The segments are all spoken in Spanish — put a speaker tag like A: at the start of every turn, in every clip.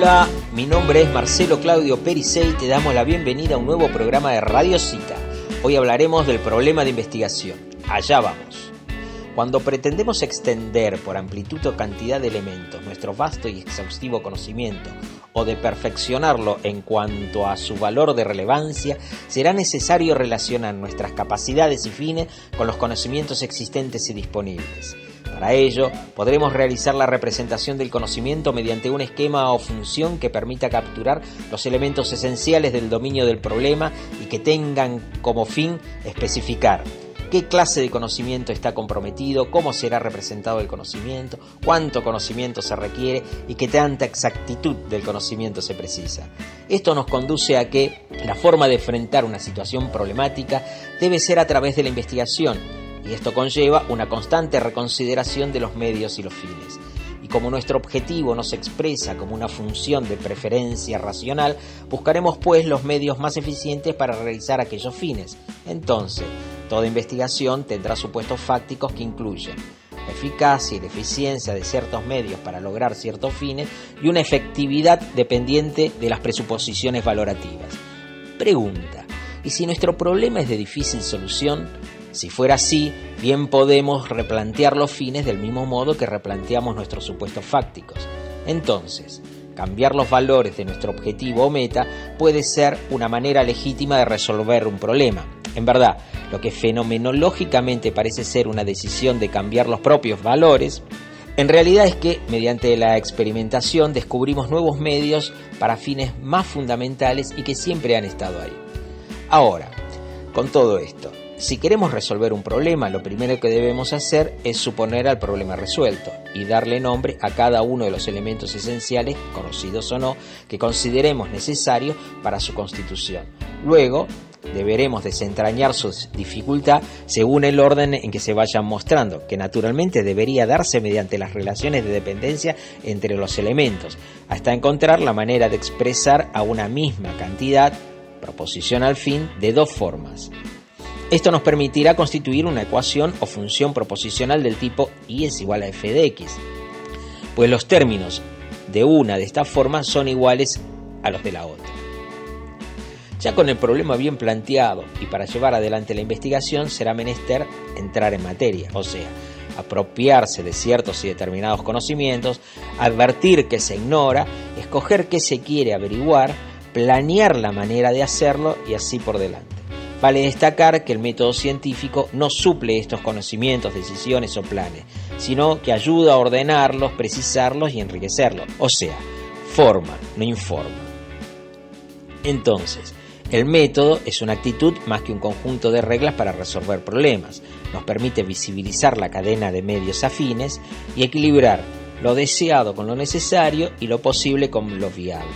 A: Hola, mi nombre es Marcelo Claudio Pericey y te damos la bienvenida a un nuevo programa de Radio Cita. Hoy hablaremos del problema de investigación. Allá vamos. Cuando pretendemos extender por amplitud o cantidad de elementos nuestro vasto y exhaustivo conocimiento o de perfeccionarlo en cuanto a su valor de relevancia, será necesario relacionar nuestras capacidades y fines con los conocimientos existentes y disponibles. Para ello, podremos realizar la representación del conocimiento mediante un esquema o función que permita capturar los elementos esenciales del dominio del problema y que tengan como fin especificar qué clase de conocimiento está comprometido, cómo será representado el conocimiento, cuánto conocimiento se requiere y qué tanta exactitud del conocimiento se precisa. Esto nos conduce a que la forma de enfrentar una situación problemática debe ser a través de la investigación y esto conlleva una constante reconsideración de los medios y los fines. Y como nuestro objetivo no se expresa como una función de preferencia racional, buscaremos pues los medios más eficientes para realizar aquellos fines. Entonces, toda investigación tendrá supuestos fácticos que incluyen la eficacia y la eficiencia de ciertos medios para lograr ciertos fines y una efectividad dependiente de las presuposiciones valorativas. Pregunta, ¿y si nuestro problema es de difícil solución? Si fuera así, bien podemos replantear los fines del mismo modo que replanteamos nuestros supuestos fácticos. Entonces, cambiar los valores de nuestro objetivo o meta puede ser una manera legítima de resolver un problema. En verdad, lo que fenomenológicamente parece ser una decisión de cambiar los propios valores, en realidad es que, mediante la experimentación, descubrimos nuevos medios para fines más fundamentales y que siempre han estado ahí. Ahora, con todo esto, si queremos resolver un problema, lo primero que debemos hacer es suponer al problema resuelto y darle nombre a cada uno de los elementos esenciales, conocidos o no, que consideremos necesarios para su constitución. Luego, deberemos desentrañar su dificultad según el orden en que se vayan mostrando, que naturalmente debería darse mediante las relaciones de dependencia entre los elementos, hasta encontrar la manera de expresar a una misma cantidad, proposición al fin, de dos formas. Esto nos permitirá constituir una ecuación o función proposicional del tipo y es igual a f de x, pues los términos de una de estas formas son iguales a los de la otra. Ya con el problema bien planteado y para llevar adelante la investigación será menester entrar en materia, o sea, apropiarse de ciertos y determinados conocimientos, advertir que se ignora, escoger qué se quiere averiguar, planear la manera de hacerlo y así por delante. Vale destacar que el método científico no suple estos conocimientos, decisiones o planes, sino que ayuda a ordenarlos, precisarlos y enriquecerlos. O sea, forma, no informa. Entonces, el método es una actitud más que un conjunto de reglas para resolver problemas. Nos permite visibilizar la cadena de medios afines y equilibrar lo deseado con lo necesario y lo posible con lo viable.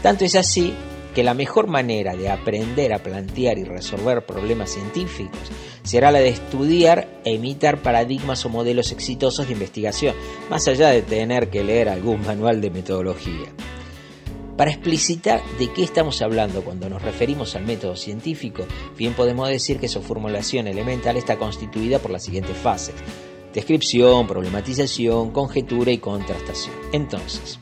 A: Tanto es así que la mejor manera de aprender a plantear y resolver problemas científicos será la de estudiar e imitar paradigmas o modelos exitosos de investigación, más allá de tener que leer algún manual de metodología. Para explicitar de qué estamos hablando cuando nos referimos al método científico, bien podemos decir que su formulación elemental está constituida por las siguientes fases. Descripción, problematización, conjetura y contrastación. Entonces,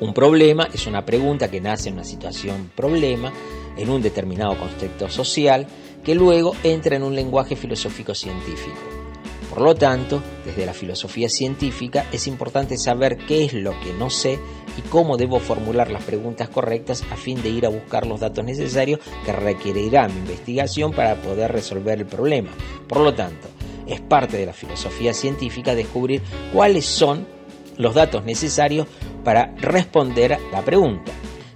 A: un problema es una pregunta que nace en una situación problema, en un determinado contexto social, que luego entra en un lenguaje filosófico científico. Por lo tanto, desde la filosofía científica es importante saber qué es lo que no sé y cómo debo formular las preguntas correctas a fin de ir a buscar los datos necesarios que requerirá mi investigación para poder resolver el problema. Por lo tanto, es parte de la filosofía científica descubrir cuáles son los datos necesarios para responder la pregunta,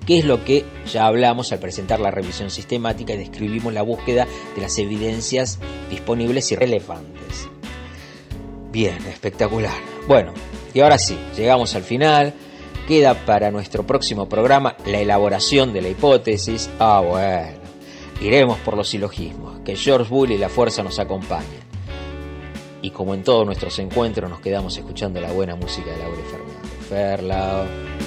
A: que es lo que ya hablamos al presentar la revisión sistemática y describimos la búsqueda de las evidencias disponibles y relevantes. Bien, espectacular. Bueno, y ahora sí, llegamos al final. Queda para nuestro próximo programa la elaboración de la hipótesis. Ah, bueno. Iremos por los silogismos. Que George Bull y la fuerza nos acompañen. Y como en todos nuestros encuentros nos quedamos escuchando la buena música de Laure Fernando. Ferlao.